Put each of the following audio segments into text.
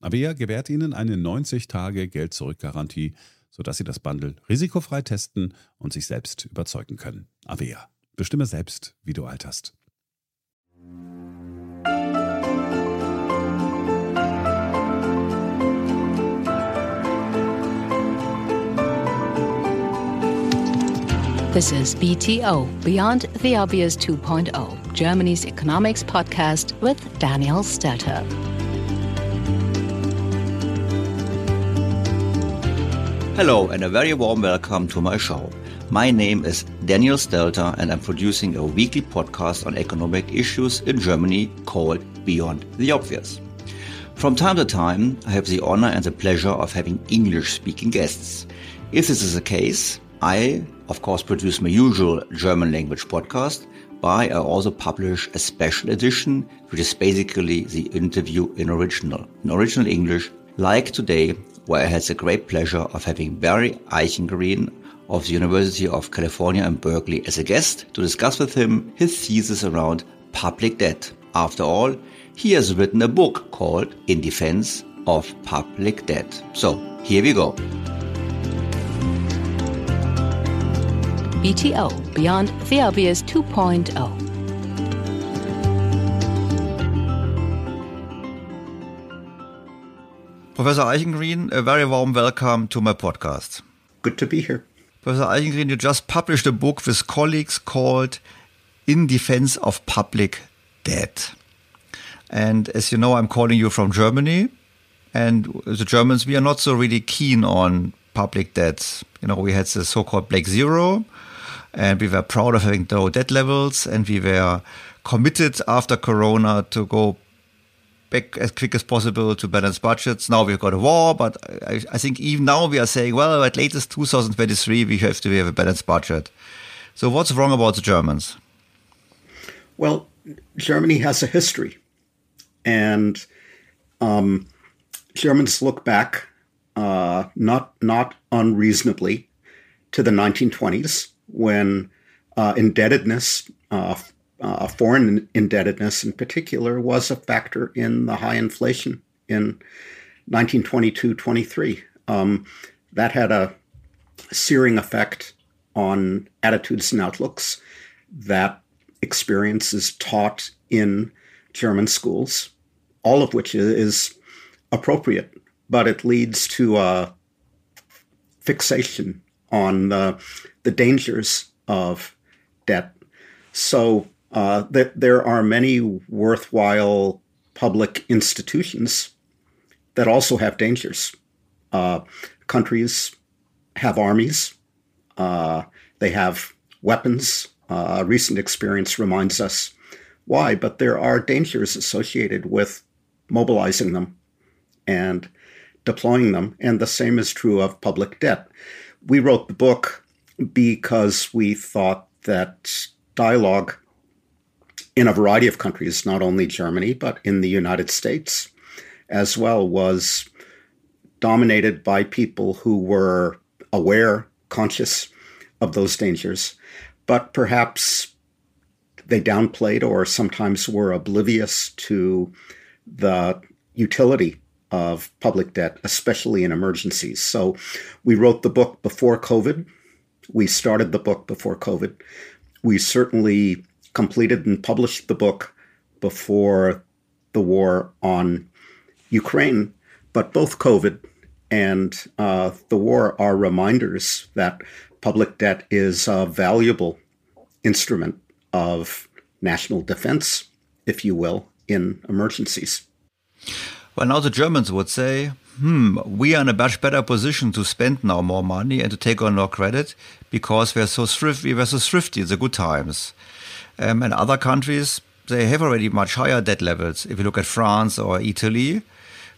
Avea gewährt Ihnen eine 90-Tage-Geld-Zurück-Garantie, sodass Sie das Bundle risikofrei testen und sich selbst überzeugen können. Avea. Bestimme selbst, wie du alterst. This is BTO, Beyond the Obvious 2.0, Germany's economics podcast with Daniel Stelter. Hello, and a very warm welcome to my show. My name is Daniel Stelter, and I'm producing a weekly podcast on economic issues in Germany called Beyond the Obvious. From time to time, I have the honor and the pleasure of having English speaking guests. If this is the case, I, of course, produce my usual German language podcast, but I also publish a special edition, which is basically the interview in original, in original English, like today, where I had the great pleasure of having Barry Eichengreen of the University of California in Berkeley as a guest to discuss with him his thesis around public debt. After all, he has written a book called In Defense of Public Debt. So, here we go. BTO Beyond the Obvious 2.0. Professor Eichengreen, a very warm welcome to my podcast. Good to be here. Professor Eichengreen, you just published a book with colleagues called In Defense of Public Debt. And as you know, I'm calling you from Germany. And the Germans, we are not so really keen on public debts. You know, we had the so-called Black Zero, and we were proud of having low debt levels, and we were committed after Corona to go back as quick as possible to balance budgets. Now we've got a war, but I, I think even now we are saying, well, at latest 2023 we have to have a balanced budget. So what's wrong about the Germans? Well, Germany has a history, and um, Germans look back uh, not not unreasonably to the 1920s when uh, indebtedness, uh, uh, foreign indebtedness in particular, was a factor in the high inflation in 1922 23. Um, that had a searing effect on attitudes and outlooks. That experience is taught in German schools, all of which is appropriate, but it leads to a fixation on the, the dangers of debt. So uh, that there are many worthwhile public institutions that also have dangers. Uh, countries have armies, uh, they have weapons. Uh, recent experience reminds us why, but there are dangers associated with mobilizing them and deploying them. And the same is true of public debt. We wrote the book because we thought that dialogue in a variety of countries, not only Germany, but in the United States as well, was dominated by people who were aware, conscious of those dangers, but perhaps they downplayed or sometimes were oblivious to the utility of public debt, especially in emergencies. So we wrote the book before COVID. We started the book before COVID. We certainly completed and published the book before the war on Ukraine, but both COVID and uh, the war are reminders that public debt is a valuable instrument of national defense, if you will, in emergencies. Well, now the Germans would say, hmm, we are in a much better position to spend now more money and to take on more credit because we're so thrifty, we were so thrifty in the good times. Um, and other countries, they have already much higher debt levels. If you look at France or Italy,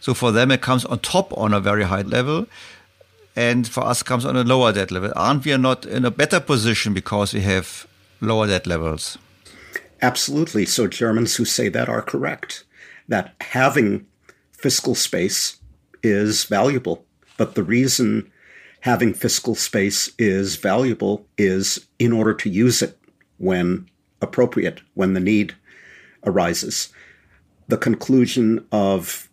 so for them it comes on top on a very high level, and for us comes on a lower debt level. Aren't we not in a better position because we have lower debt levels? Absolutely. So Germans who say that are correct. That having fiscal space is valuable. But the reason having fiscal space is valuable is in order to use it when appropriate, when the need arises. The conclusion of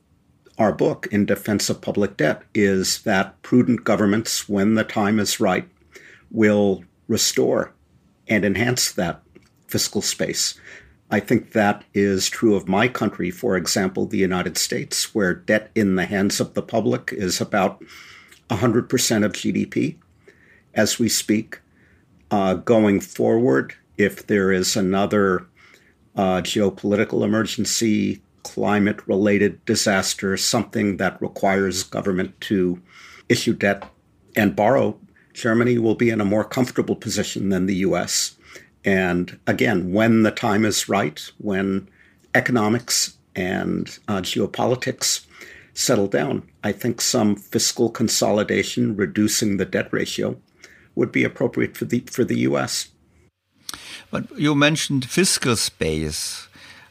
our book in defense of public debt is that prudent governments, when the time is right, will restore and enhance that fiscal space. I think that is true of my country, for example, the United States, where debt in the hands of the public is about 100% of GDP as we speak. Uh, going forward, if there is another uh, geopolitical emergency, climate related disaster, something that requires government to issue debt and borrow, Germany will be in a more comfortable position than the US. And again, when the time is right, when economics and uh, geopolitics settle down, I think some fiscal consolidation, reducing the debt ratio, would be appropriate for the for the U.S. But you mentioned fiscal space.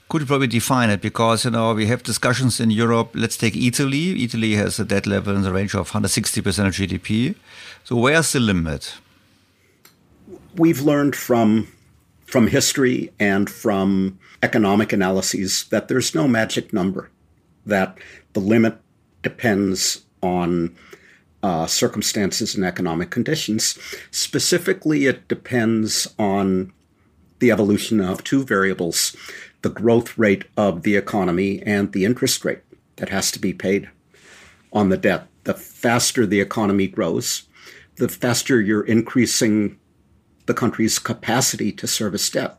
Could you probably define it? Because you know we have discussions in Europe. Let's take Italy. Italy has a debt level in the range of 160 percent of GDP. So where's the limit? We've learned from from history and from economic analyses that there's no magic number, that the limit depends on uh, circumstances and economic conditions. Specifically, it depends on the evolution of two variables the growth rate of the economy and the interest rate that has to be paid on the debt. The faster the economy grows, the faster you're increasing the country's capacity to service debt.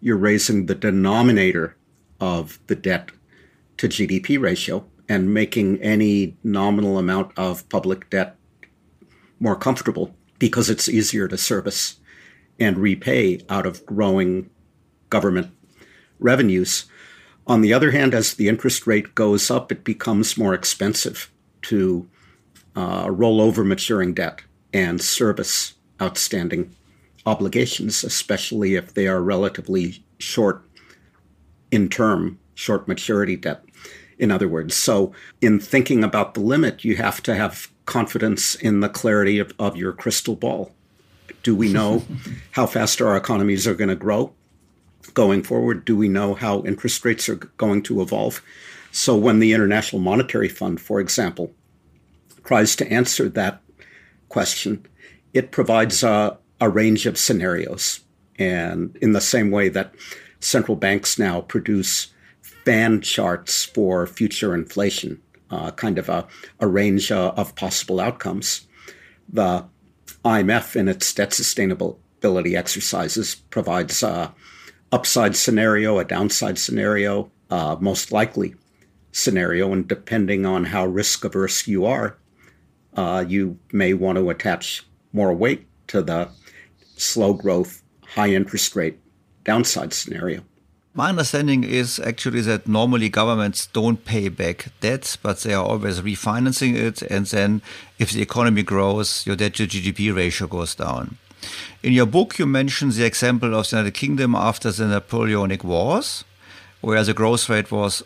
You're raising the denominator of the debt to GDP ratio and making any nominal amount of public debt more comfortable because it's easier to service and repay out of growing government revenues. On the other hand, as the interest rate goes up, it becomes more expensive to uh, roll over maturing debt and service outstanding obligations, especially if they are relatively short in term, short maturity debt, in other words. So, in thinking about the limit, you have to have confidence in the clarity of, of your crystal ball Do we know how fast our economies are going to grow going forward? Do we know how interest rates are going to evolve? So, when the International Monetary Fund, for example, tries to answer that question, it provides a, a range of scenarios. And in the same way that central banks now produce fan charts for future inflation, uh, kind of a, a range uh, of possible outcomes. The IMF, in its debt sustainability exercises, provides a upside scenario, a downside scenario, uh, most likely scenario, and depending on how risk averse you are, uh, you may want to attach more weight to the slow growth, high interest rate downside scenario. My understanding is actually that normally governments don't pay back debt, but they are always refinancing it. And then if the economy grows, your debt to GDP ratio goes down. In your book, you mention the example of the United Kingdom after the Napoleonic Wars, where the growth rate was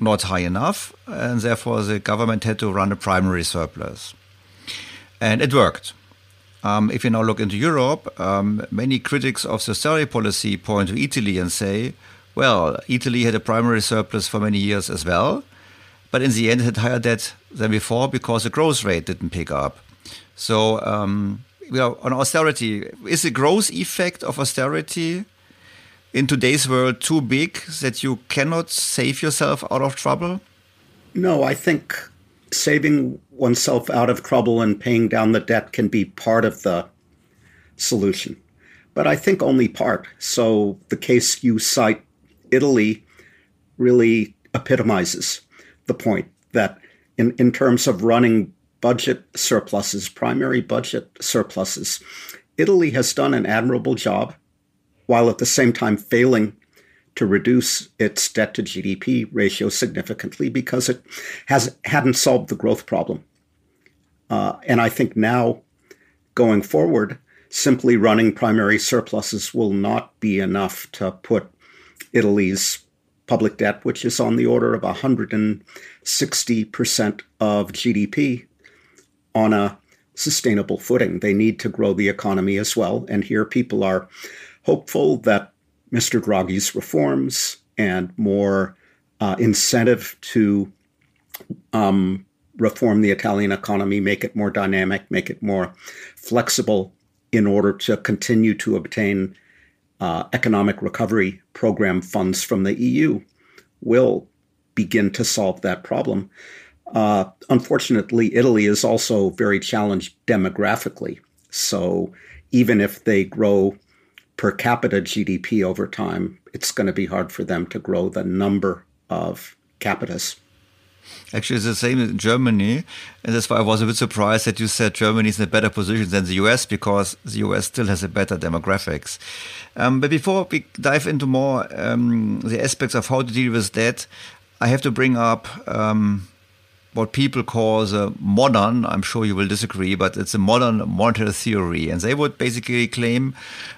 not high enough, and therefore the government had to run a primary surplus. And it worked. Um, if you now look into Europe, um, many critics of the austerity policy point to Italy and say, well, Italy had a primary surplus for many years as well, but in the end it had higher debt than before because the growth rate didn't pick up. So, um, know, on austerity, is the growth effect of austerity in today's world too big that you cannot save yourself out of trouble? No, I think saving oneself out of trouble and paying down the debt can be part of the solution. But I think only part. So the case you cite Italy really epitomizes the point that in, in terms of running budget surpluses, primary budget surpluses, Italy has done an admirable job while at the same time failing to reduce its debt to GDP ratio significantly because it has hadn't solved the growth problem. Uh, and I think now, going forward, simply running primary surpluses will not be enough to put Italy's public debt, which is on the order of 160% of GDP, on a sustainable footing. They need to grow the economy as well. And here people are hopeful that Mr. Draghi's reforms and more uh, incentive to um, reform the Italian economy, make it more dynamic, make it more flexible in order to continue to obtain uh, economic recovery program funds from the EU will begin to solve that problem. Uh, unfortunately, Italy is also very challenged demographically. So even if they grow per capita GDP over time, it's going to be hard for them to grow the number of capitas. Actually, it's the same in Germany. And that's why I was a bit surprised that you said Germany is in a better position than the US because the US still has a better demographics. Um, but before we dive into more um, the aspects of how to deal with that, I have to bring up um, what people call the modern, I'm sure you will disagree, but it's a modern monetary theory. And they would basically claim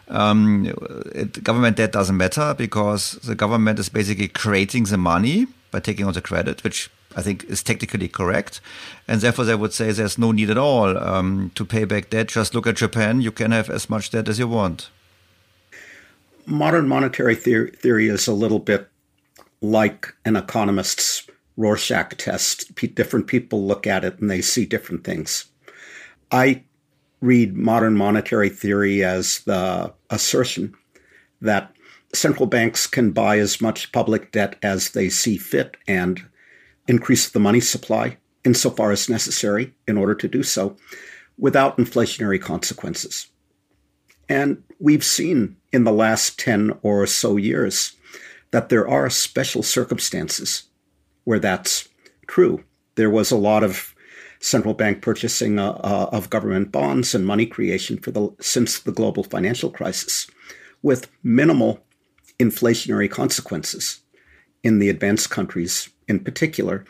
um, it, government debt doesn't matter because the government is basically creating the money by taking on the credit, which I think is technically correct. And therefore, they would say there's no need at all um, to pay back debt. Just look at Japan. You can have as much debt as you want. Modern monetary theory, is a little bit like an economist's Rorschach test. P- different people look at it and they see different things. I read modern monetary theory as the assertion that central banks can buy as much public debt as they see fit and increase the money supply insofar as necessary in order to do so without inflationary consequences. And we've seen in the last 10 or so years that there are special circumstances where that's true. There was a lot of central bank purchasing uh, uh, of government bonds and money creation for the since the global financial crisis with minimal inflationary consequences in the advanced countries in particular.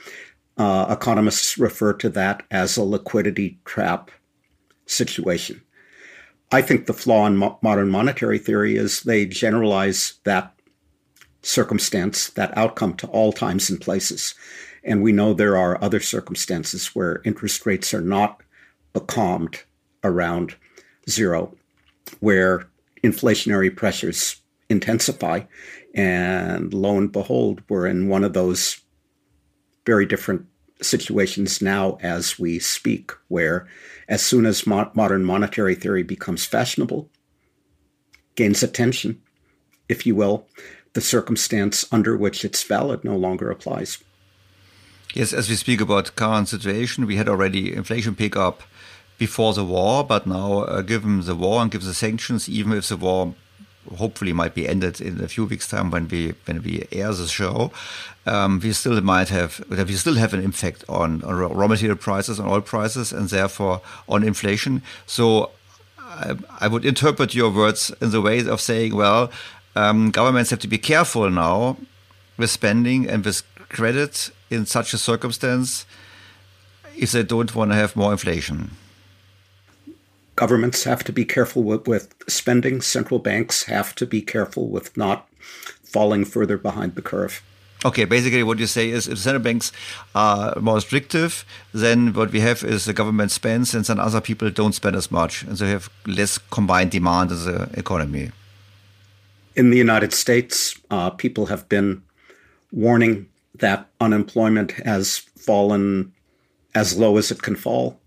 Uh, economists refer to that as a liquidity trap situation. I think the flaw in mo- modern monetary theory is they generalize that circumstance, that outcome to all times and places. And we know there are other circumstances where interest rates are not becalmed around zero. where inflationary pressures intensify. And lo and behold, we're in one of those very different situations now as we speak, where as soon as mo- modern monetary theory becomes fashionable, gains attention, if you will, the circumstance under which it's valid no longer applies. Yes, as we speak about current situation, we had already inflation pick up before the war, but now, uh, given the war and given the sanctions, even if the war hopefully might be ended in a few weeks' time when we when we air the show, um, we still might have we still have an impact on, on raw material prices, on oil prices, and therefore on inflation. So I, I would interpret your words in the way of saying, well, um, governments have to be careful now with spending and with credit in such a circumstance if they don't want to have more inflation governments have to be careful with, with, spending. Central banks have to be careful with not falling further behind the curve. Okay, basically what you say is if central banks are more restrictive, then what we have is the government spends and then other people don't spend as much. And so you have less combined demand in the economy. In the United States, uh, people have been warning that unemployment has fallen as low as it can fall,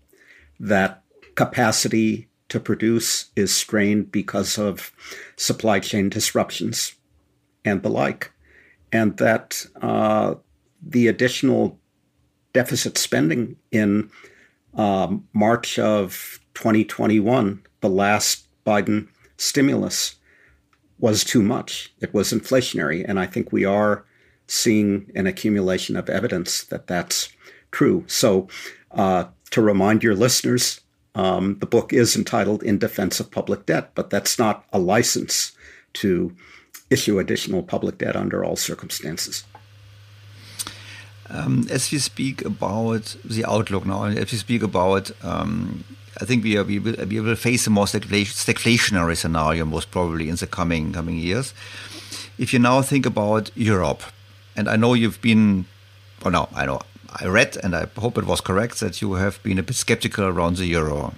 that capacity to produce is strained because of supply chain disruptions and the like, and that uh, the additional deficit spending in um, March of 2021, the last Biden stimulus, was too much. It was inflationary. And I think we are seeing an accumulation of evidence that that's true. So, uh, to remind your listeners, um, the book is entitled In Defense of Public Debt, but that's not a license to issue additional public debt under all circumstances. Um, as we speak about the outlook now, as we speak about, um, I think we, are, we, will, we will face a more stagflationary scenario most probably in the coming coming years. If you now think about Europe, and I know you've been, well, no, I know I read, and I hope it was correct, that you have been a bit skeptical around the euro.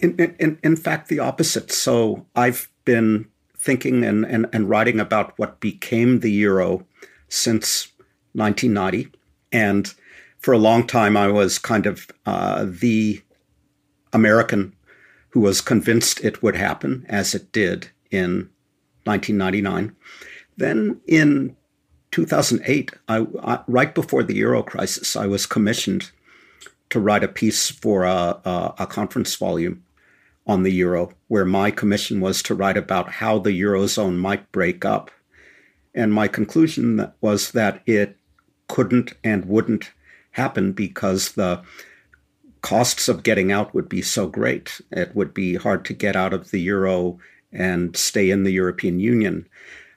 In, in, in fact, the opposite. So I've been thinking and, and, and writing about what became the euro since 1990. And for a long time, I was kind of uh, the American who was convinced it would happen, as it did in 1999. Then in 2008, I, I, right before the euro crisis, I was commissioned to write a piece for a, a, a, conference volume on the euro, where my commission was to write about how the eurozone might break up. And my conclusion was that it couldn't and wouldn't happen because the costs of getting out would be so great. It would be hard to get out of the euro and stay in the European Union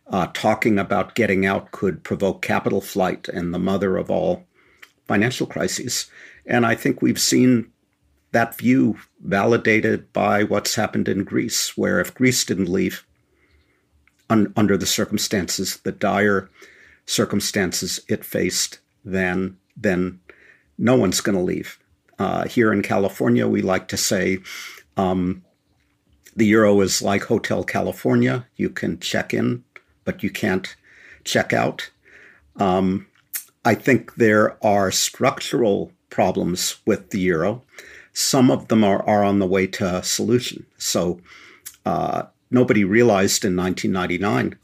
uh, talking about getting out could provoke capital flight and the mother of all financial crises. And I think we've seen that view validated by what's happened in Greece, where if Greece didn't leave un- under the circumstances, the dire circumstances it faced, then then no one's going to leave. Uh, here in California, we like to say um, the euro is like Hotel California. You can check in but you can't check out. Um, I think there are structural problems with the euro. Some of them are, are on the way to solution. So uh, nobody realized in 1999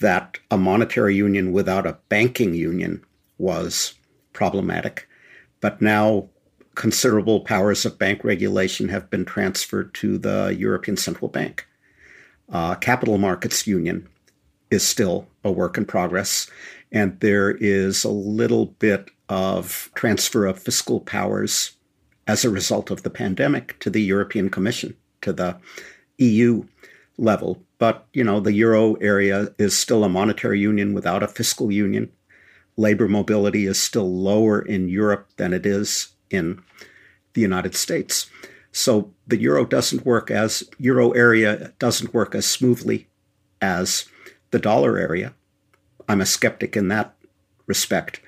that a monetary union without a banking union was problematic. But now considerable powers of bank regulation have been transferred to the European Central Bank. Uh, capital markets union is still a work in progress. And there is a little bit of transfer of fiscal powers as a result of the pandemic to the European Commission, to the EU level. But, you know, the euro area is still a monetary union without a fiscal union. Labor mobility is still lower in Europe than it is in the United States. So the euro doesn't work as euro area doesn't work as smoothly as the dollar area. I'm a skeptic in that respect,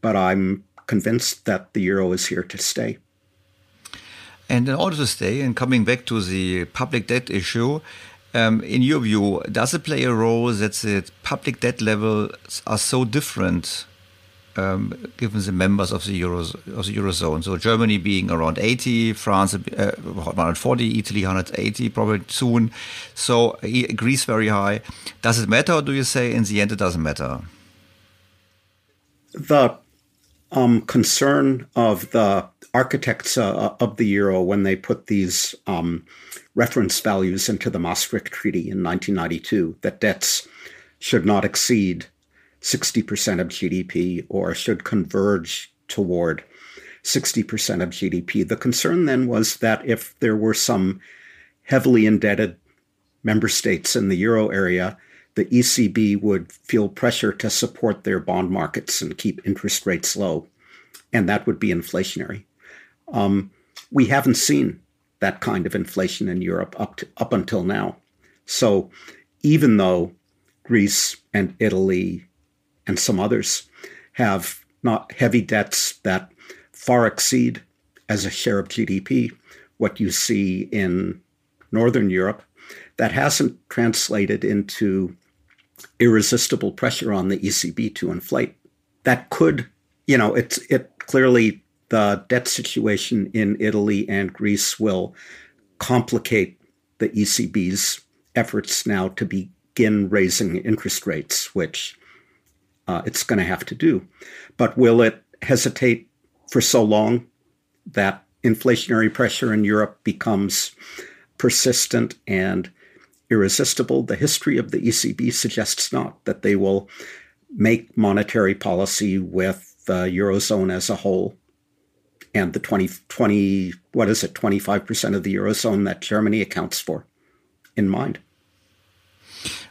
but I'm convinced that the euro is here to stay. And in order to stay, and coming back to the public debt issue, um, in your view, does it play a role that the public debt levels are so different um, given the members of the, of the Eurozone? So Germany being around 80, France uh, around 40, Italy 180 probably soon. So Greece very high. Does it matter or do you say in the end it doesn't matter? The um, concern of the architects uh, of the euro when they put these um, reference values into the Maastricht Treaty in 1992 that debts should not exceed 60% of GDP or should converge toward 60% of GDP. The concern then was that if there were some heavily indebted member states in the euro area, the ECB would feel pressure to support their bond markets and keep interest rates low, and that would be inflationary. Um, we haven't seen that kind of inflation in Europe up to, up until now. So even though Greece and Italy and some others have not heavy debts that far exceed as a share of GDP what you see in Northern Europe, that hasn't translated into irresistible pressure on the ECB to inflate. That could, you know, it's it clearly the debt situation in Italy and Greece will complicate the ECB's efforts now to begin raising interest rates, which uh, it's going to have to do. But will it hesitate for so long that inflationary pressure in Europe becomes persistent and irresistible. The history of the ECB suggests not, that they will make monetary policy with the Eurozone as a whole and the 20, 20 what is it, 25% of the Eurozone that Germany accounts for in mind.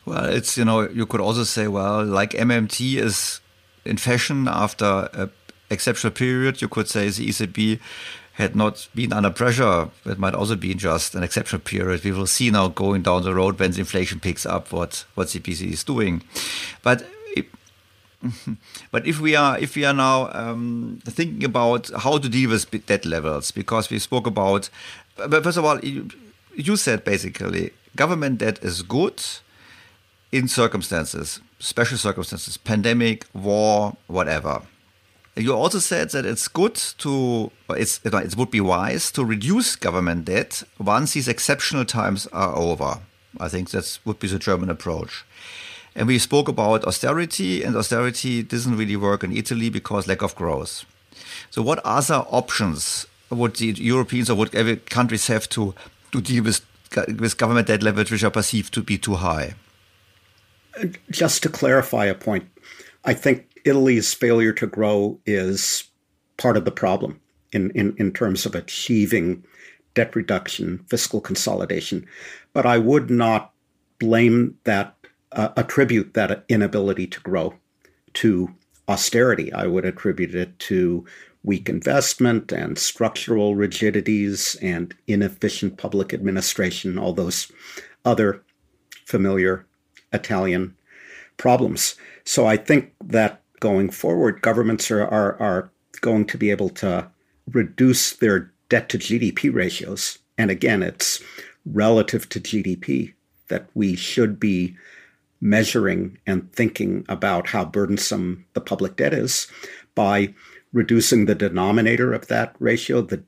Well, it's, you know, you could also say, well, like MMT is in fashion after an exceptional period, you could say the ECB had not been under pressure, it might also be just an exceptional period. We will see now going down the road when the inflation picks up what what ECB is doing. But but if we are if we are now um, thinking about how to deal with debt levels, because we spoke about, but first of all, you, you said basically government debt is good in circumstances, special circumstances, pandemic, war, whatever. You also said that it's good to, it's, it would be wise to reduce government debt once these exceptional times are over. I think that would be the German approach. And we spoke about austerity, and austerity doesn't really work in Italy because lack of growth. So, what other options would the Europeans or would every countries have to, to deal with, with government debt levels which are perceived to be too high? Just to clarify a point, I think Italy's failure to grow is part of the problem in, in, in terms of achieving debt reduction, fiscal consolidation. But I would not blame that, uh, attribute that inability to grow to austerity. I would attribute it to weak investment and structural rigidities and inefficient public administration, all those other familiar Italian problems. So I think that going forward, governments are, are, are going to be able to reduce their debt to GDP ratios. And again, it's relative to GDP that we should be measuring and thinking about how burdensome the public debt is by reducing the denominator of that ratio, the,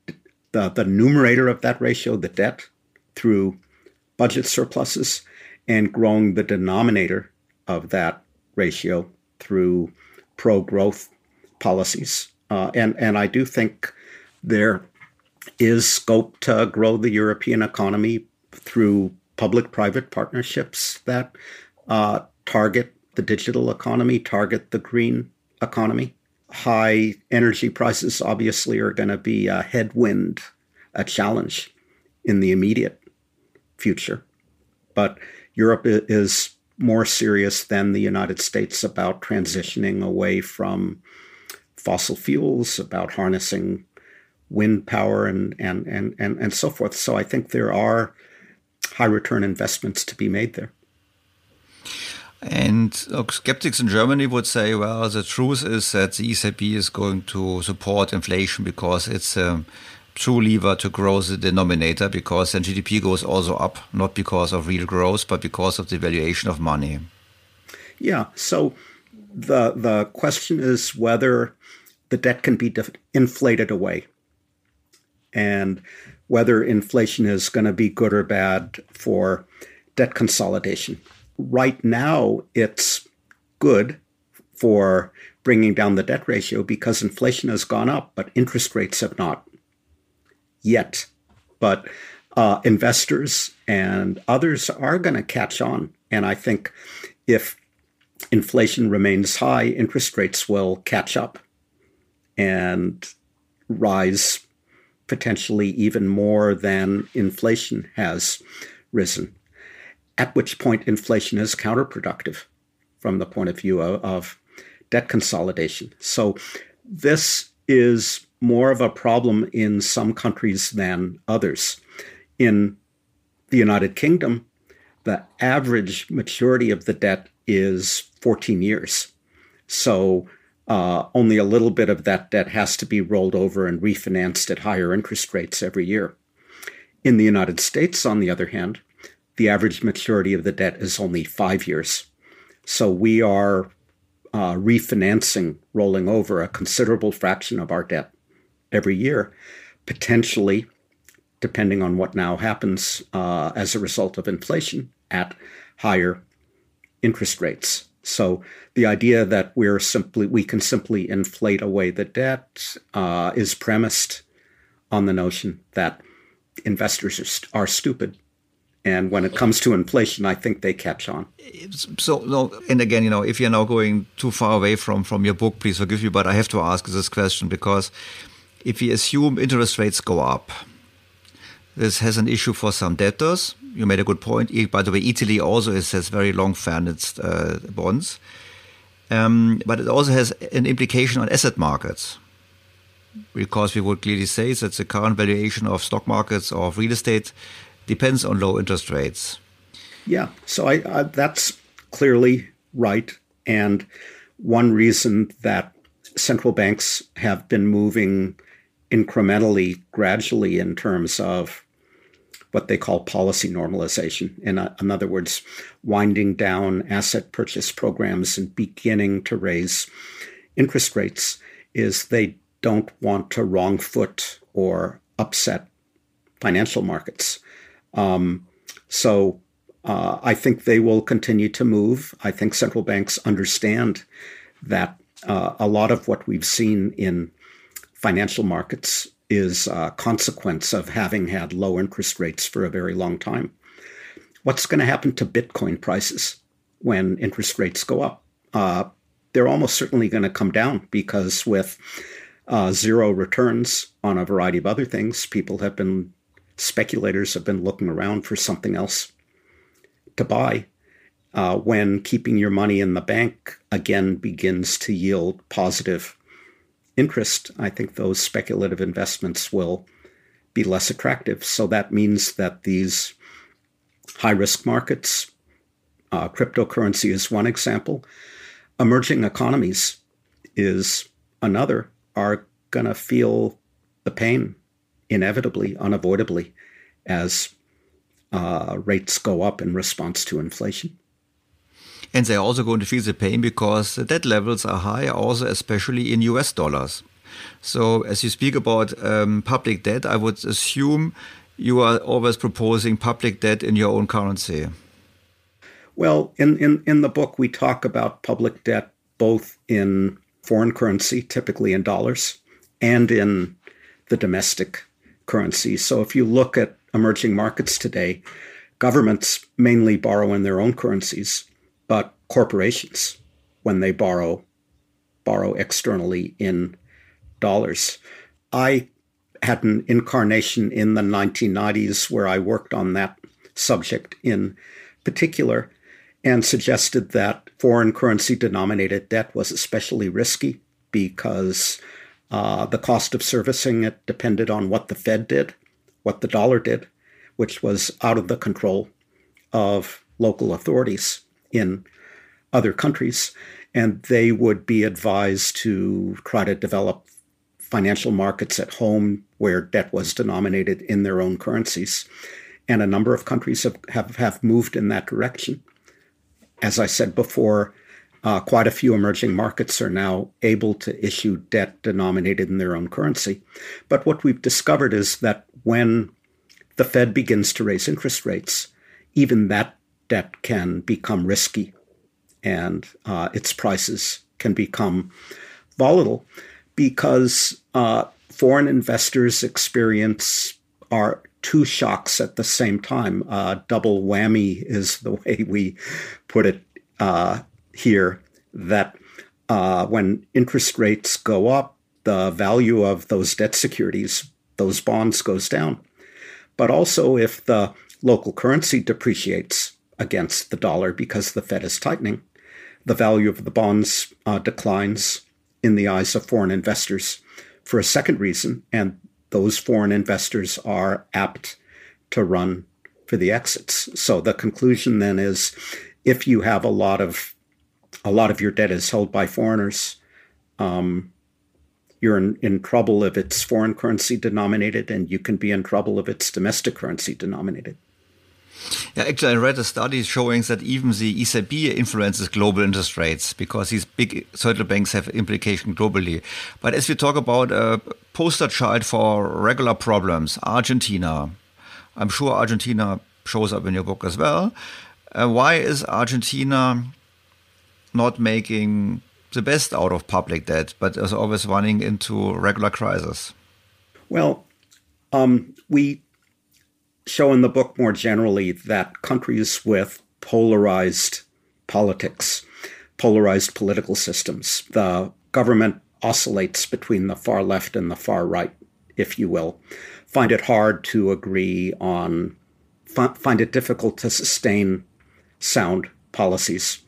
the, the numerator of that ratio, the debt, through budget surpluses, and growing the denominator of that ratio through pro growth policies. Uh, and, and I do think there is scope to grow the European economy through public private partnerships that uh, target the digital economy, target the green economy. High energy prices obviously are going to be a headwind, a challenge in the immediate future. But Europe is more serious than the United States about transitioning away from fossil fuels, about harnessing wind power and, and, and, and, and so forth. So I think there are high return investments to be made there. And skeptics in Germany would say, well, the truth is that the ECB is going to support inflation because it's a true lever to grow the denominator because then GDP goes also up, not because of real growth, but because of the valuation of money. Yeah. So the the question is whether the debt can be inflated away, and whether inflation is going to be good or bad for debt consolidation. Right now, it's good for bringing down the debt ratio because inflation has gone up, but interest rates have not yet. But uh, investors and others are going to catch on. And I think if inflation remains high, interest rates will catch up and rise potentially even more than inflation has risen, at which point inflation is counterproductive from the point of view of, of debt consolidation. So this is more of a problem in some countries than others. In the United Kingdom, the average maturity of the debt is 14 years. So uh, only a little bit of that debt has to be rolled over and refinanced at higher interest rates every year. In the United States, on the other hand, the average maturity of the debt is only five years. So we are uh, refinancing, rolling over a considerable fraction of our debt every year, potentially, depending on what now happens uh, as a result of inflation, at higher interest rates. So the idea that we're simply we can simply inflate away the debt uh, is premised on the notion that investors are, are stupid and when it comes to inflation, I think they catch on. So, no, and again, you know, if you're now going too far away from from your book, please forgive me, but I have to ask this question because if we assume interest rates go up, this has an issue for some debtors. You made a good point. By the way, Italy also has very long financed uh, bonds, um, but it also has an implication on asset markets because we would clearly say that the current valuation of stock markets or of real estate depends on low interest rates. Yeah, so I, I, that's clearly right. And one reason that central banks have been moving incrementally, gradually, in terms of what they call policy normalization. In, uh, in other words, winding down asset purchase programs and beginning to raise interest rates is they don't want to wrong foot or upset financial markets. Um, so uh, I think they will continue to move. I think central banks understand that uh, a lot of what we've seen in financial markets is a consequence of having had low interest rates for a very long time. What's going to happen to Bitcoin prices when interest rates go up? Uh, they're almost certainly going to come down because with uh, zero returns on a variety of other things, people have been speculators have been looking around for something else to buy. Uh, when keeping your money in the bank again begins to yield positive interest, I think those speculative investments will be less attractive. So that means that these high risk markets, uh, cryptocurrency is one example, emerging economies is another, are going to feel the pain inevitably, unavoidably, as uh, rates go up in response to inflation. And they're also going to feel the pain because the debt levels are high, also especially in US dollars. So, as you speak about um, public debt, I would assume you are always proposing public debt in your own currency. Well, in, in, in the book, we talk about public debt both in foreign currency, typically in dollars, and in the domestic currency. So if you look at emerging markets today, governments mainly borrow in their own currencies, but corporations, when they borrow, borrow externally in dollars. I had an incarnation in the 1990s where I worked on that subject in particular and suggested that foreign currency denominated debt was especially risky because uh, the cost of servicing it depended on what the Fed did, what the dollar did, which was out of the control of local authorities in other countries. And they would be advised to try to develop financial markets at home where debt was denominated in their own currencies. And a number of countries have, have, have moved in that direction. As I said before, uh, quite a few emerging markets are now able to issue debt denominated in their own currency. But what we've discovered is that when the Fed begins to raise interest rates, even that debt can become risky and uh, its prices can become volatile because uh, foreign investors experience our two shocks at the same time. Uh, double whammy is the way we put it uh, here. That uh, when interest rates go up, the value of those debt securities, those bonds, goes down. But also, if the local currency depreciates against the dollar because the Fed is tightening, the value of the bonds uh, declines in the eyes of foreign investors for a second reason, and those foreign investors are apt to run for the exits. So the conclusion then is if you have a lot of a lot of your debt is held by foreigners, um, you're in, in trouble if it's foreign currency denominated, and you can be in trouble if it's domestic currency denominated. Yeah, actually, I read a study showing that even the ECB influences global interest rates because these big central banks have implication globally. But as we talk about a poster child for regular problems, Argentina, I'm sure Argentina shows up in your book as well. Uh, why is Argentina not making the best out of public debt, but is always running into regular crisis? Well, um, we show in the book more generally that countries with polarized politics, polarized political systems, the government oscillates between the far left and the far right, if you will, find it hard to agree on, find it difficult to sustain sound policies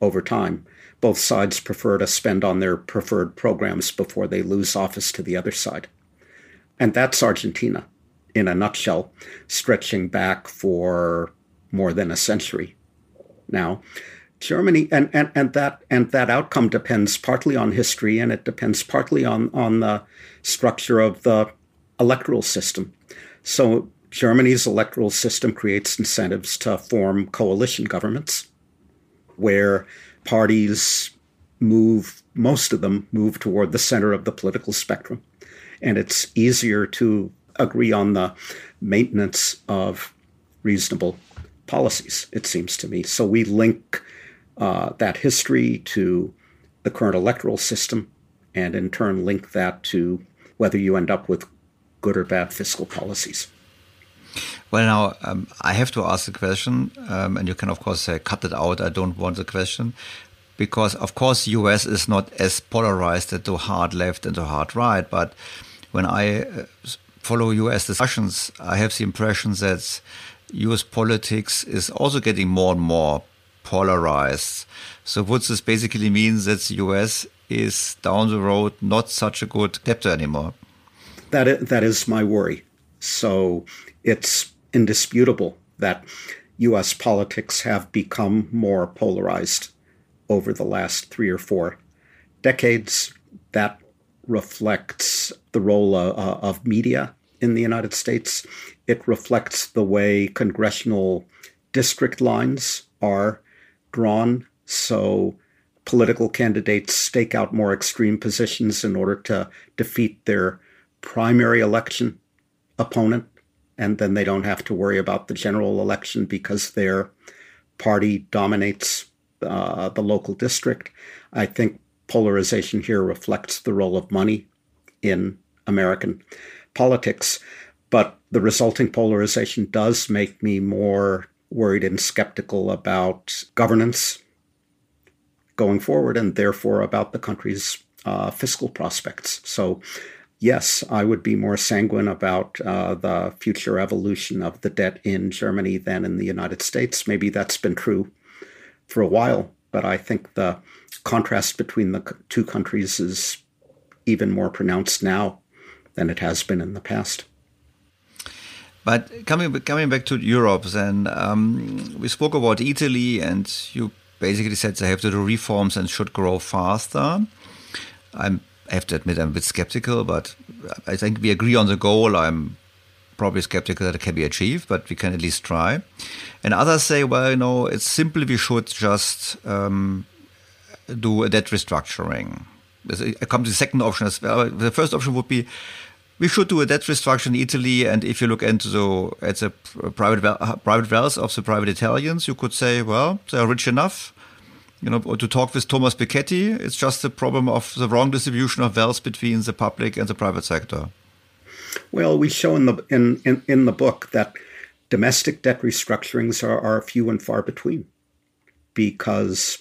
over time. Both sides prefer to spend on their preferred programs before they lose office to the other side. And that's Argentina in a nutshell, stretching back for more than a century now. Germany and, and, and that and that outcome depends partly on history and it depends partly on, on the structure of the electoral system. So Germany's electoral system creates incentives to form coalition governments where parties move most of them move toward the center of the political spectrum. And it's easier to agree on the maintenance of reasonable policies, it seems to me. So we link uh, that history to the current electoral system and in turn link that to whether you end up with good or bad fiscal policies. Well, now um, I have to ask a question, um, and you can of course say cut it out. I don't want the question because, of course, U.S. is not as polarized to hard left and to hard right. But when I uh, follow US discussions, I have the impression that US politics is also getting more and more polarized. So, would this basically mean that the US is down the road not such a good debtor anymore? That is, that is my worry. So, it's indisputable that US politics have become more polarized over the last three or four decades. That reflects the role of, uh, of media in the United States. It reflects the way congressional district lines are drawn. So political candidates stake out more extreme positions in order to defeat their primary election opponent. And then they don't have to worry about the general election because their party dominates uh, the local district. I think polarization here reflects the role of money in American politics. But the resulting polarization does make me more worried and skeptical about governance going forward and therefore about the country's uh, fiscal prospects. So, yes, I would be more sanguine about uh, the future evolution of the debt in Germany than in the United States. Maybe that's been true for a while, but I think the contrast between the two countries is even more pronounced now than it has been in the past. But coming coming back to Europe, then um, we spoke about Italy, and you basically said they have to do reforms and should grow faster. I'm I have to admit I'm a bit skeptical, but I think we agree on the goal. I'm probably skeptical that it can be achieved, but we can at least try. And others say, well, you know, it's simply we should just um, do a debt restructuring. I come to the second option as well. The first option would be we should do a debt restructuring in Italy. And if you look into the at the private private wealth of the private Italians, you could say, well, they are rich enough. You know, to talk with Thomas Piketty, it's just the problem of the wrong distribution of wealth between the public and the private sector. Well, we show in the in, in, in the book that domestic debt restructurings are, are few and far between because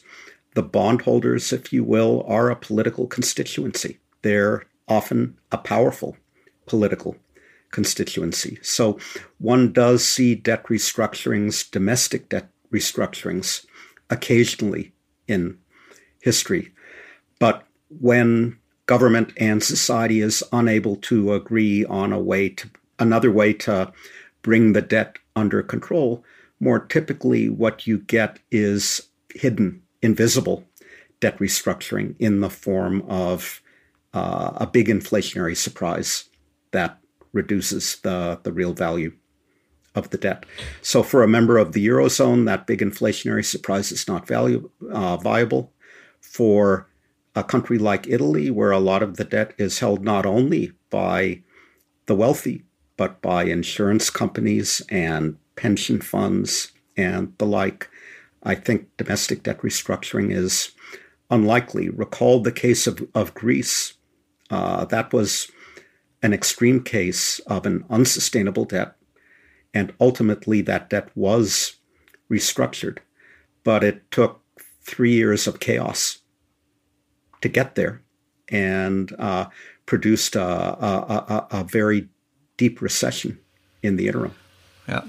the bondholders, if you will, are a political constituency. They're often a powerful political constituency. So one does see debt restructurings, domestic debt restructurings, occasionally in history. But when government and society is unable to agree on a way to another way to bring the debt under control, more typically what you get is hidden, invisible debt restructuring in the form of uh, a big inflationary surprise that reduces the, the real value of the debt. So, for a member of the Eurozone, that big inflationary surprise is not value, uh, viable. For a country like Italy, where a lot of the debt is held not only by the wealthy, but by insurance companies and pension funds and the like, I think domestic debt restructuring is unlikely. Recall the case of, of Greece. Uh, that was an extreme case of an unsustainable debt, and ultimately that debt was restructured. But it took three years of chaos to get there and uh, produced a, a, a, a, very deep recession in the interim. Yeah.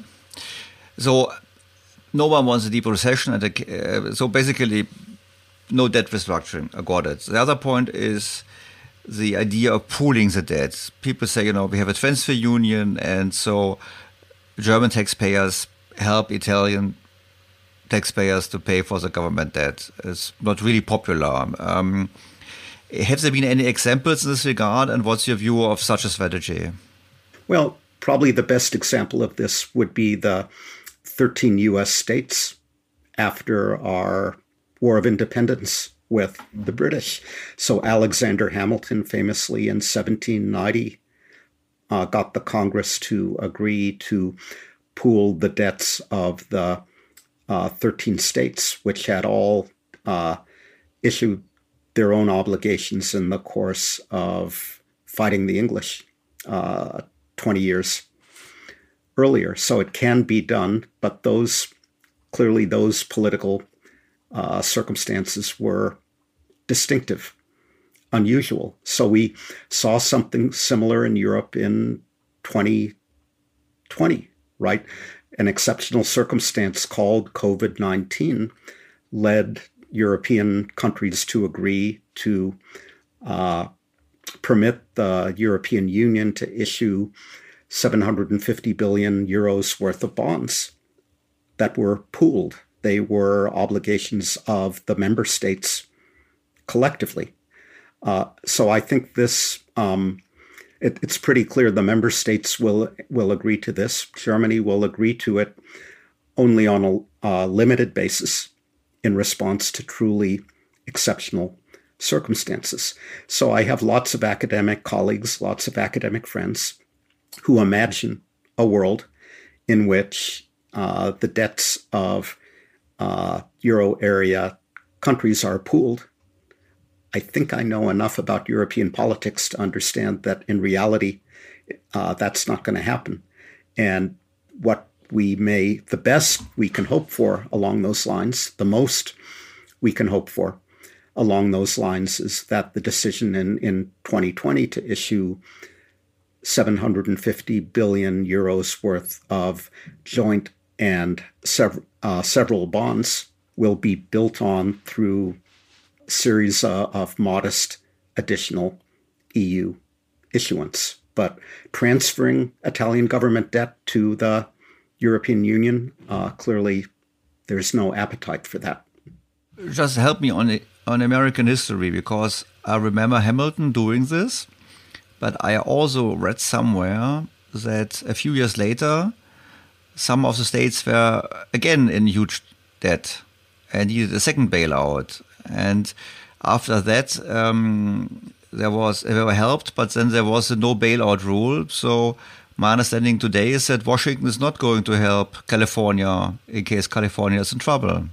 So no one wants a deep recession. And uh, so basically, no debt restructuring. I got it. The other point is the idea of pooling the debt. People say, you know, we have a transfer union, and so German taxpayers help Italian taxpayers to pay for the government debt. It's not really popular. Um, have there been any examples in this regard, and what's your view of such a strategy? Well, probably the best example of this would be the 13 US states after our War of Independence with the British. So Alexander Hamilton famously in 1790 uh, got the Congress to agree to pool the debts of the uh, 13 states, which had all uh, issued their own obligations in the course of fighting the English uh, 20 years earlier. So it can be done, but those clearly those political uh, circumstances were distinctive, unusual. So we saw something similar in Europe in 2020, right? an exceptional circumstance called COVID 19 led European countries to agree to uh, permit the European Union to issue 750 billion euros worth of bonds that were pooled. They were obligations of the member states collectively. Uh, so I think this um, it, it's pretty clear the member states will will agree to this. Germany will agree to it only on a, a limited basis in response to truly exceptional circumstances. So I have lots of academic colleagues, lots of academic friends who imagine a world in which uh, the debts of uh, euro area countries are pooled I think I know enough about European politics to understand that in reality, uh, that's not going to happen. And what we may, the best we can hope for along those lines, the most we can hope for along those lines is that the decision in, in 2020 to issue 750 billion euros worth of joint and sev- uh, several bonds will be built on through a series uh, of modest additional EU issuance. But transferring Italian government debt to the European Union, uh, clearly there's no appetite for that. Just help me on on American history because I remember Hamilton doing this, but I also read somewhere that a few years later, some of the states were again in huge debt and needed a second bailout. And after that, um, there was they were helped, but then there was a no bailout rule. So my understanding today is that Washington is not going to help California in case California is in trouble.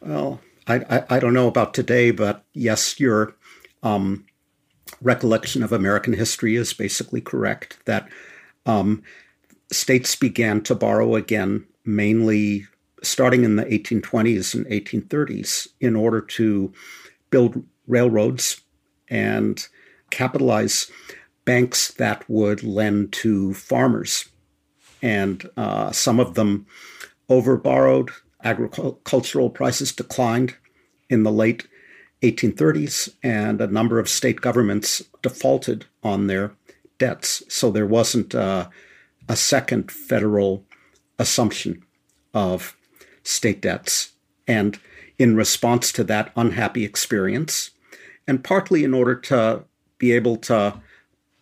Well, I, I, I don't know about today, but yes, your um, recollection of American history is basically correct. That um, states began to borrow again, mainly starting in the 1820s and 1830s, in order to build railroads and capitalize banks that would lend to farmers. And uh, some of them overborrowed, agricultural prices declined in the late 1830s, and a number of state governments defaulted on their debts. So there wasn't uh, a second federal assumption of state debts. And in response to that unhappy experience, and partly in order to be able to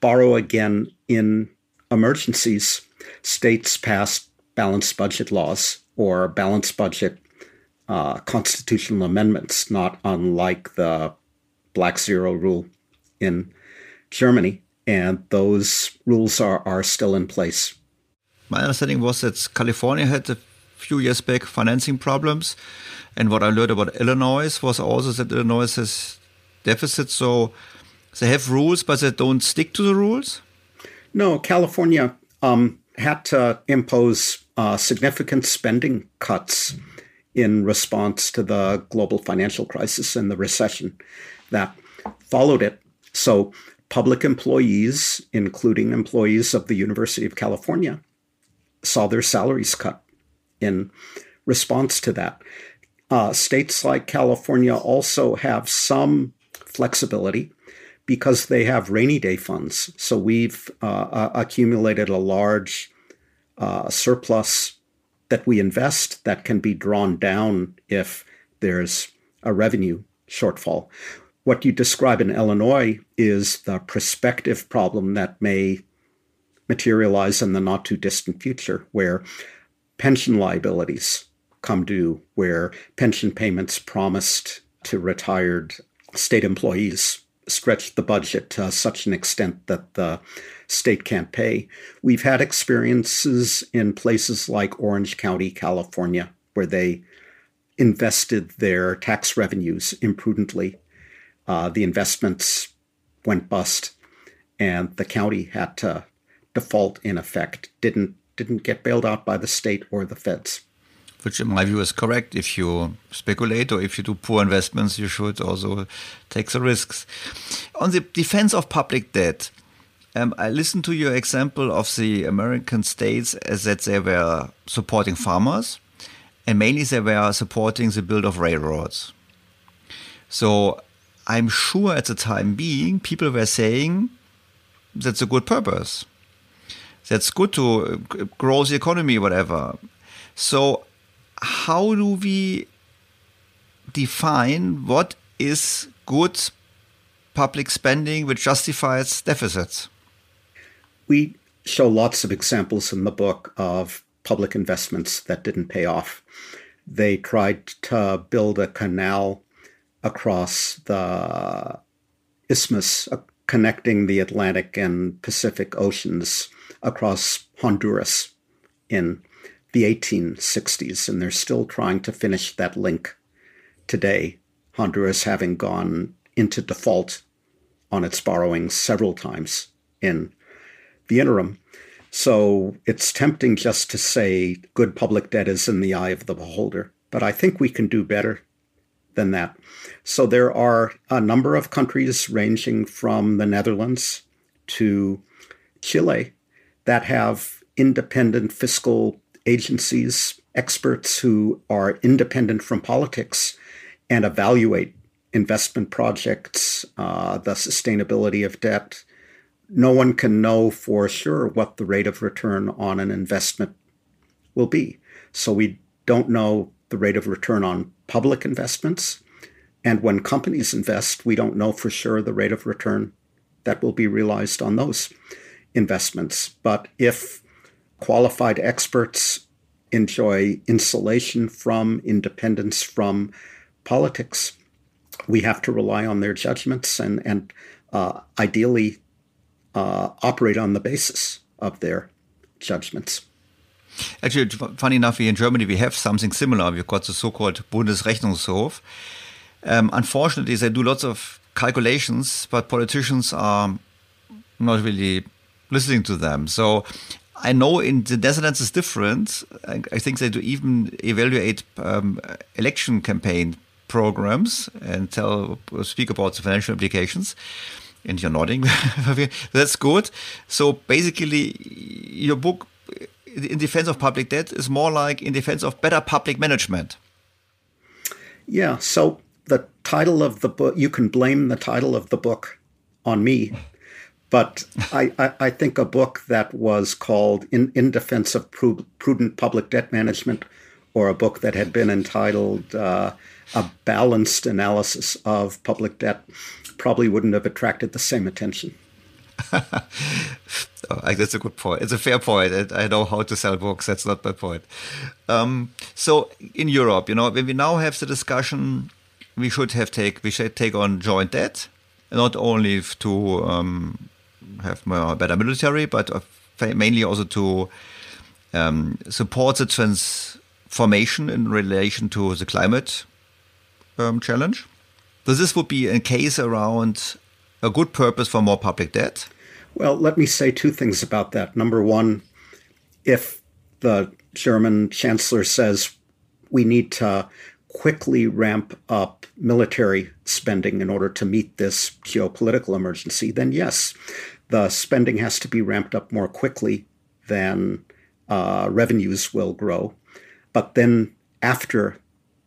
borrow again in emergencies, states passed balanced budget laws or balanced budget uh, constitutional amendments, not unlike the Black Zero rule in Germany. And those rules are, are still in place. My understanding was that California had a few years back financing problems. And what I learned about Illinois was also that Illinois has deficits. So they have rules, but they don't stick to the rules? No, California um, had to impose uh, significant spending cuts in response to the global financial crisis and the recession that followed it. So, public employees, including employees of the University of California, saw their salaries cut in response to that. Uh, states like California also have some flexibility because they have rainy day funds. So we've uh, accumulated a large uh, surplus that we invest that can be drawn down if there's a revenue shortfall. What you describe in Illinois is the prospective problem that may materialize in the not too distant future, where pension liabilities come due, where pension payments promised to retired state employees stretched the budget to such an extent that the state can't pay. We've had experiences in places like Orange County, California, where they invested their tax revenues imprudently. Uh, the investments went bust, and the county had to default in effect. Didn't didn't get bailed out by the state or the feds which in my view is correct. If you speculate or if you do poor investments, you should also take the risks. On the defense of public debt, um, I listened to your example of the American states as that they were supporting farmers, and mainly they were supporting the build of railroads. So I'm sure at the time being, people were saying that's a good purpose. That's good to grow the economy, whatever. So how do we define what is good public spending which justifies deficits? We show lots of examples in the book of public investments that didn't pay off. They tried to build a canal across the isthmus uh, connecting the Atlantic and Pacific Oceans across Honduras in the 1860s, and they're still trying to finish that link today. Honduras having gone into default on its borrowing several times in the interim. So it's tempting just to say good public debt is in the eye of the beholder, but I think we can do better than that. So there are a number of countries ranging from the Netherlands to Chile that have independent fiscal agencies, experts who are independent from politics and evaluate investment projects, uh, the sustainability of debt. No one can know for sure what the rate of return on an investment will be. So we don't know the rate of return on public investments. And when companies invest, we don't know for sure the rate of return that will be realized on those investments. But if qualified experts enjoy insulation from, independence from politics, we have to rely on their judgments and, and uh, ideally uh, operate on the basis of their judgments. Actually, funny enough, here in Germany we have something similar. We've got the so-called Bundesrechnungshof. Um, unfortunately, they do lots of calculations, but politicians are not really listening to them. So I know in the Netherlands is different. I, I think they do even evaluate um, election campaign programs and tell speak about the financial implications. And you're nodding. That's good. So basically, your book in defense of public debt is more like in defense of better public management. Yeah. So the title of the book, you can blame the title of the book on me, but I, I, I think a book that was called In, in Defense of Prudent Public Debt Management, or a book that had been entitled uh, A Balanced Analysis of Public Debt, probably wouldn't have attracted the same attention. oh, that's a good point. It's a fair point. I know how to sell books. That's not my point. Um, so in Europe, you know, when we now have the discussion, we should have take we should take on joint debt, not only to um, have more better military, but mainly also to um, support the transformation in relation to the climate um, challenge. So this would be a case around a good purpose for more public debt? Well, let me say two things about that. Number one, if the German chancellor says we need to quickly ramp up military spending in order to meet this geopolitical emergency, then yes, the spending has to be ramped up more quickly than uh, revenues will grow. But then after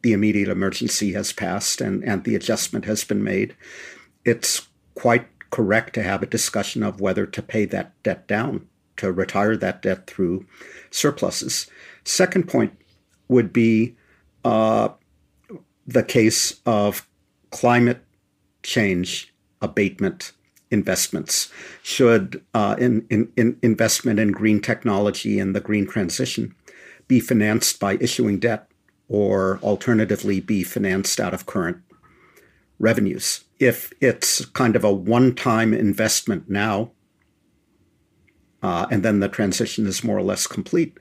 the immediate emergency has passed and, and the adjustment has been made, it's quite correct to have a discussion of whether to pay that debt down, to retire that debt through surpluses. Second point would be uh, the case of climate change abatement investments. Should uh, in, in, in investment in green technology and the green transition be financed by issuing debt or alternatively be financed out of current revenues? if it's kind of a one time investment now, uh, and then the transition is more or less complete,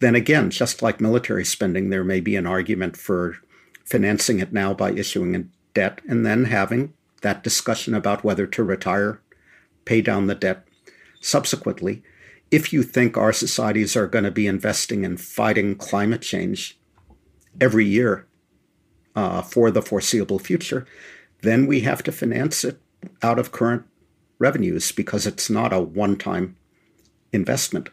then again, just like military spending, there may be an argument for financing it now by issuing a debt and then having that discussion about whether to retire, pay down the debt subsequently. If you think our societies are going to be investing in fighting climate change every year uh, for the foreseeable future, then we have to finance it out of current revenues because it's not a one time investment.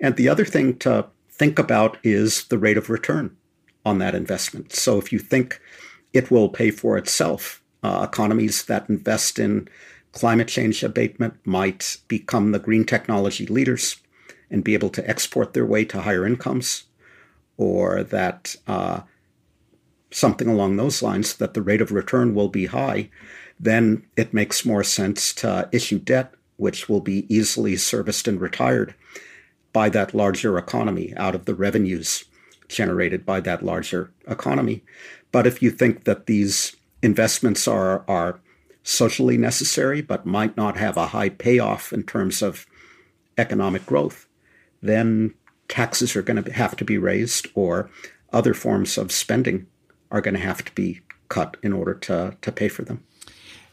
And the other thing to think about is the rate of return on that investment. So if you think it will pay for itself, uh, economies that invest in climate change abatement might become the green technology leaders and be able to export their way to higher incomes, or that uh, something along those lines, that the rate of return will be high, then it makes more sense to issue debt, which will be easily serviced and retired by that larger economy out of the revenues generated by that larger economy. But if you think that these investments are, are socially necessary but might not have a high payoff in terms of economic growth, then taxes are going to have to be raised or other forms of spending are going to have to be cut in order to, to pay for them.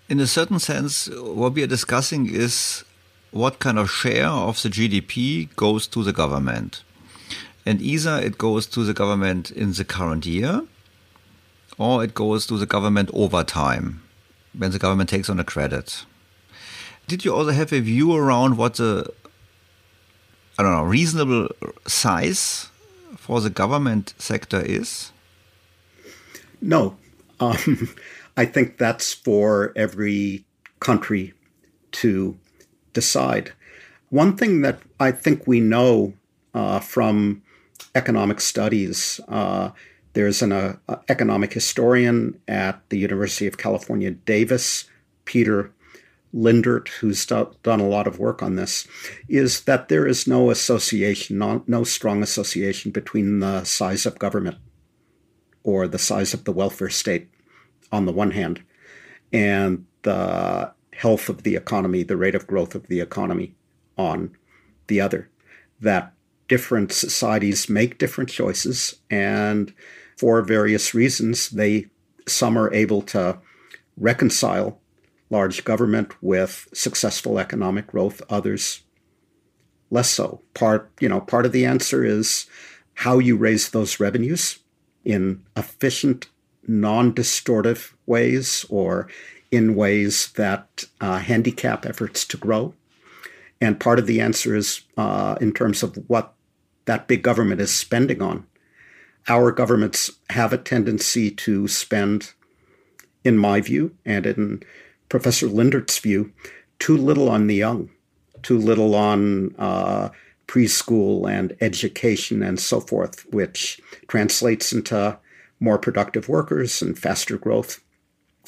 In a certain sense, what we are discussing is what kind of share of the GDP goes to the government. And either it goes to the government in the current year, or it goes to the government over time when the government takes on a credit. Did you also have a view around what the I don't know reasonable size for the government sector is? No. Um, I think that's for every country to decide. One thing that I think we know uh, from economic studies uh, There's an uh, economic historian at the University of California, Davis, Peter Lindert, who's done a lot of work on this, is that there is no association, no, no strong association between the size of government or the size of the welfare state on the one hand and the health of the economy, the rate of growth of the economy on the other. That different societies make different choices, and for various reasons, they some are able to reconcile large government with successful economic growth, others less so. Part, you know, part of the answer is how you raise those revenues in efficient, non-distortive ways or in ways that uh, handicap efforts to grow. And part of the answer is uh, in terms of what that big government is spending on. Our governments have a tendency to spend, in my view, and in Professor Lindert's view, too little on the young, too little on uh, preschool and education and so forth, which translates into more productive workers and faster growth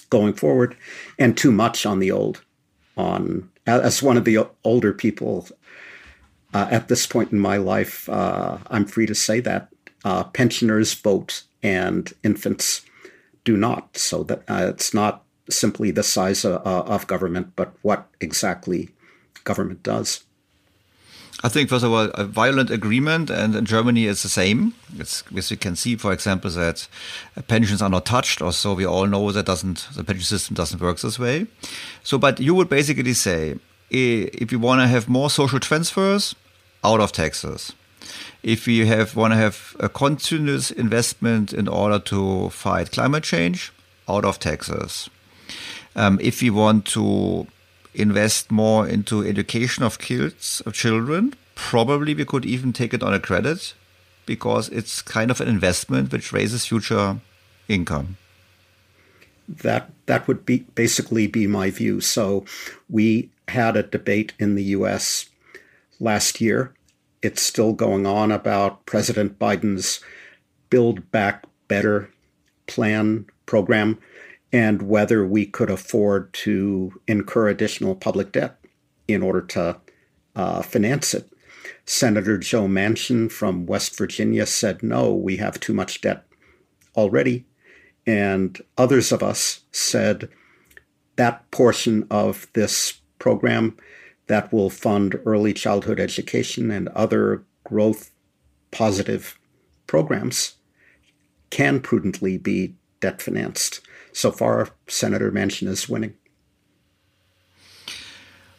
going forward, and too much on the old. On as one of the older people uh, at this point in my life, uh, I'm free to say that uh, pensioners vote and infants do not. So that uh, it's not simply the size of, uh, of government, but what exactly government does. I think, first of all, a violent agreement, and in Germany it's the same. It's, as you can see, for example, that pensions are not touched, or so we all know that doesn't the pension system doesn't work this way. So, but you would basically say, if you want to have more social transfers, out of taxes. If we have want to have a continuous investment in order to fight climate change, out of taxes. Um, if we want to invest more into education of kids, of children, probably we could even take it on a credit because it's kind of an investment which raises future income. That that would be basically be my view. So we had a debate in the US last year. It's still going on about President Biden's Build Back Better plan program and whether we could afford to incur additional public debt in order to uh, finance it. Senator Joe Manchin from West Virginia said, no, we have too much debt already. And others of us said that portion of this program that will fund early childhood education and other growth positive programs can prudently be debt financed so far, Senator Manchin is winning.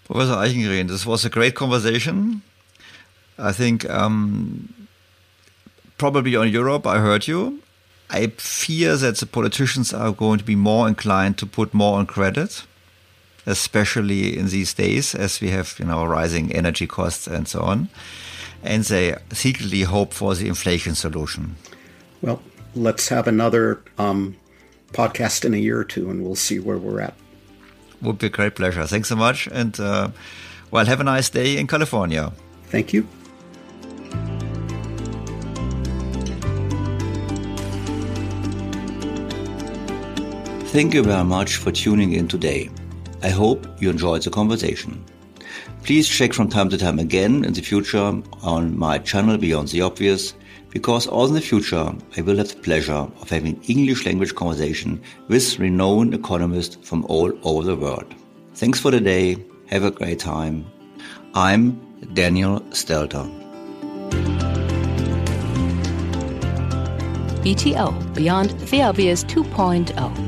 Professor Eichengreen, this was a great conversation. I think um, probably on Europe, I heard you. I fear that the politicians are going to be more inclined to put more on credit, especially in these days as we have, you know, rising energy costs and so on. And they secretly hope for the inflation solution. Well, let's have another um, podcast in a year or two, and we'll see where we're at. Would be a great pleasure. Thanks so much, and uh, well, have a nice day in California. Thank you. Thank you very much for tuning in today. I hope you enjoyed the conversation. Please check from time to time again in the future on my channel Beyond the Obvious because also in the future I will have the pleasure of having English language conversation with renowned economists from all over the world. Thanks for the day. Have a great time. I'm Daniel Stelter. BTO Beyond the Obvious 2.0.